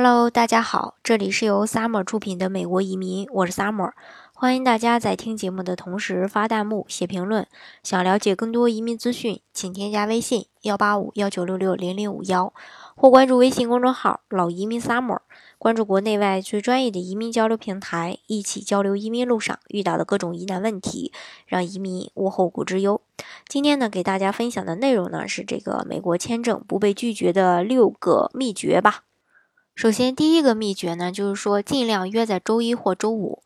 Hello，大家好，这里是由 Summer 出品的美国移民，我是 Summer，欢迎大家在听节目的同时发弹幕、写评论。想了解更多移民资讯，请添加微信幺八五幺九六六零零五幺，或关注微信公众号“老移民 Summer”，关注国内外最专业的移民交流平台，一起交流移民路上遇到的各种疑难问题，让移民无后顾之忧。今天呢，给大家分享的内容呢是这个美国签证不被拒绝的六个秘诀吧。首先，第一个秘诀呢，就是说尽量约在周一或周五，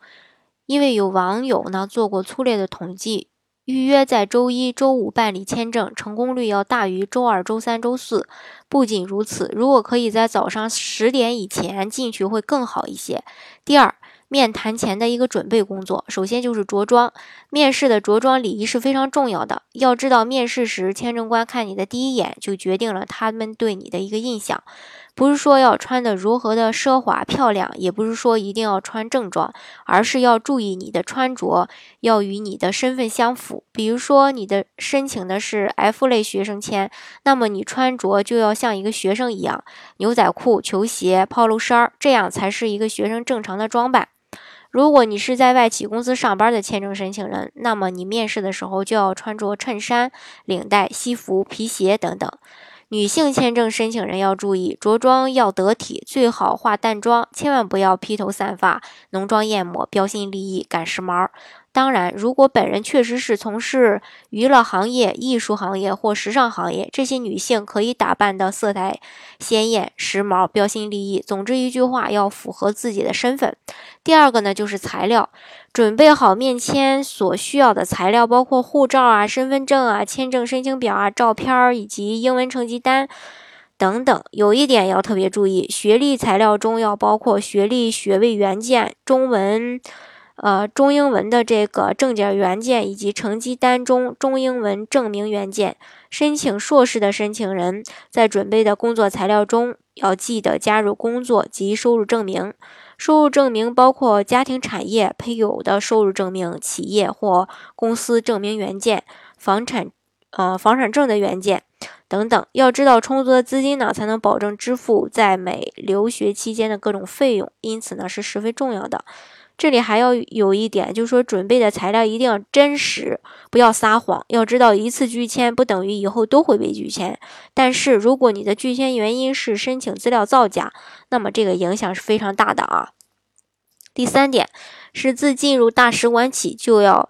因为有网友呢做过粗略的统计，预约在周一周五办理签证，成功率要大于周二、周三、周四。不仅如此，如果可以在早上十点以前进去，会更好一些。第二，面谈前的一个准备工作，首先就是着装。面试的着装礼仪是非常重要的。要知道，面试时签证官看你的第一眼，就决定了他们对你的一个印象。不是说要穿的如何的奢华漂亮，也不是说一定要穿正装，而是要注意你的穿着要与你的身份相符。比如说，你的申请的是 F 类学生签，那么你穿着就要像一个学生一样，牛仔裤、球鞋、polo 衫，这样才是一个学生正常的装扮。如果你是在外企公司上班的签证申请人，那么你面试的时候就要穿着衬衫、领带、西服、皮鞋等等。女性签证申请人要注意着装要得体，最好化淡妆，千万不要披头散发、浓妆艳抹、标新立异、赶时髦。当然，如果本人确实是从事娱乐行业、艺术行业或时尚行业，这些女性可以打扮的色彩鲜艳、时髦、标新立异。总之一句话，要符合自己的身份。第二个呢，就是材料，准备好面签所需要的材料，包括护照啊、身份证啊、签证申请表啊、照片儿以及英文成绩单等等。有一点要特别注意，学历材料中要包括学历学位原件、中文。呃，中英文的这个证件原件以及成绩单中中英文证明原件。申请硕士的申请人在准备的工作材料中要记得加入工作及收入证明。收入证明包括家庭产业、配偶的收入证明、企业或公司证明原件、房产呃房产证的原件等等。要知道，充足的资金呢，才能保证支付在美留学期间的各种费用，因此呢，是十分重要的。这里还要有一点，就是说准备的材料一定要真实，不要撒谎。要知道，一次拒签不等于以后都会被拒签，但是如果你的拒签原因是申请资料造假，那么这个影响是非常大的啊。第三点是自进入大使馆起就要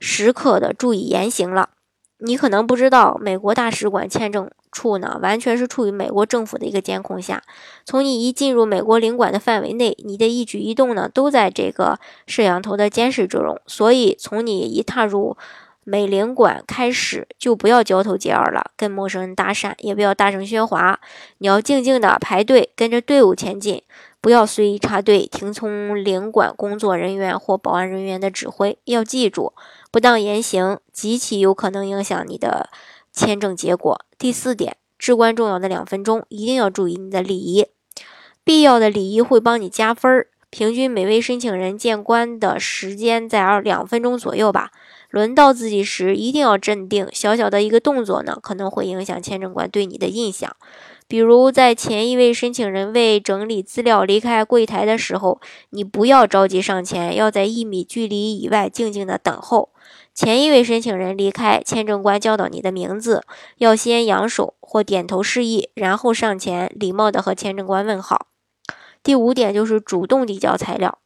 时刻的注意言行了。你可能不知道，美国大使馆签证。处呢，完全是处于美国政府的一个监控下。从你一进入美国领馆的范围内，你的一举一动呢，都在这个摄像头的监视之中。所以，从你一踏入美领馆开始，就不要交头接耳了，跟陌生人搭讪，也不要大声喧哗。你要静静的排队，跟着队伍前进，不要随意插队，听从领馆工作人员或保安人员的指挥。要记住，不当言行极其有可能影响你的。签证结果第四点，至关重要的两分钟，一定要注意你的礼仪。必要的礼仪会帮你加分儿。平均每位申请人见官的时间在二两分钟左右吧。轮到自己时，一定要镇定。小小的一个动作呢，可能会影响签证官对你的印象。比如在前一位申请人为整理资料离开柜台的时候，你不要着急上前，要在一米距离以外静静的等候。前一位申请人离开，签证官叫到你的名字，要先扬手或点头示意，然后上前礼貌的和签证官问好。第五点就是主动递交材料，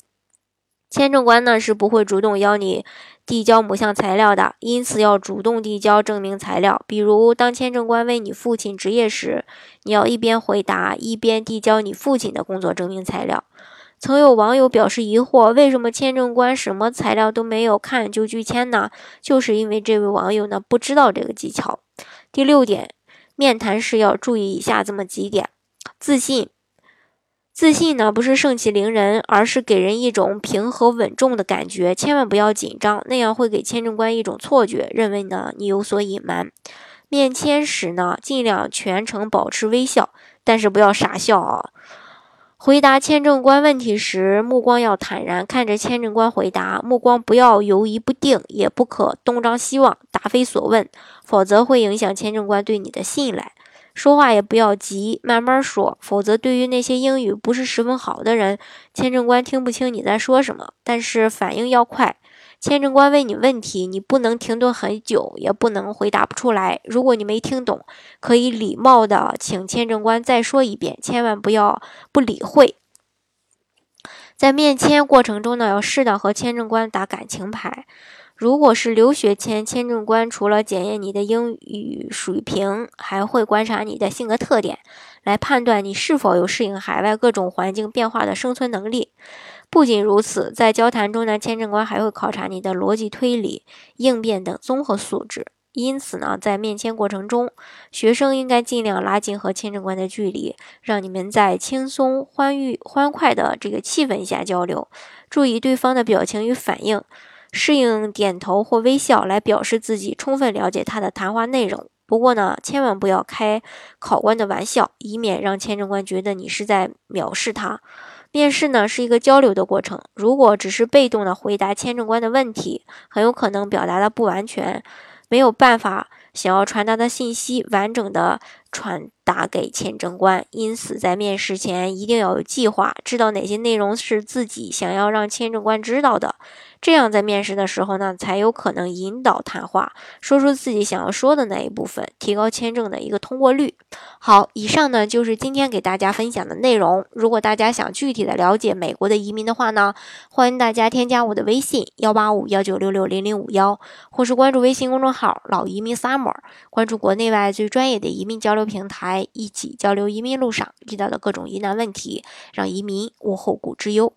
签证官呢是不会主动邀你递交某项材料的，因此要主动递交证明材料。比如，当签证官问你父亲职业时，你要一边回答一边递交你父亲的工作证明材料。曾有网友表示疑惑：为什么签证官什么材料都没有看就拒签呢？就是因为这位网友呢不知道这个技巧。第六点，面谈时要注意以下这么几点：自信。自信呢不是盛气凌人，而是给人一种平和稳重的感觉。千万不要紧张，那样会给签证官一种错觉，认为呢你有所隐瞒。面签时呢，尽量全程保持微笑，但是不要傻笑啊。回答签证官问题时，目光要坦然看着签证官回答，目光不要犹疑不定，也不可东张西望、答非所问，否则会影响签证官对你的信赖。说话也不要急，慢慢说，否则对于那些英语不是十分好的人，签证官听不清你在说什么。但是反应要快，签证官问你问题，你不能停顿很久，也不能回答不出来。如果你没听懂，可以礼貌的请签证官再说一遍，千万不要不理会。在面签过程中呢，要适当和签证官打感情牌。如果是留学签，签证官除了检验你的英语水平，还会观察你的性格特点，来判断你是否有适应海外各种环境变化的生存能力。不仅如此，在交谈中呢，签证官还会考察你的逻辑推理、应变等综合素质。因此呢，在面签过程中，学生应该尽量拉近和签证官的距离，让你们在轻松、欢愉、欢快的这个气氛下交流。注意对方的表情与反应。适应点头或微笑来表示自己充分了解他的谈话内容。不过呢，千万不要开考官的玩笑，以免让签证官觉得你是在藐视他。面试呢是一个交流的过程，如果只是被动的回答签证官的问题，很有可能表达的不完全，没有办法想要传达的信息完整的传达给签证官。因此，在面试前一定要有计划，知道哪些内容是自己想要让签证官知道的。这样在面试的时候呢，才有可能引导谈话，说出自己想要说的那一部分，提高签证的一个通过率。好，以上呢就是今天给大家分享的内容。如果大家想具体的了解美国的移民的话呢，欢迎大家添加我的微信幺八五幺九六六零零五幺，或是关注微信公众号“老移民 summer”，关注国内外最专业的移民交流平台，一起交流移民路上遇到的各种疑难问题，让移民无后顾之忧。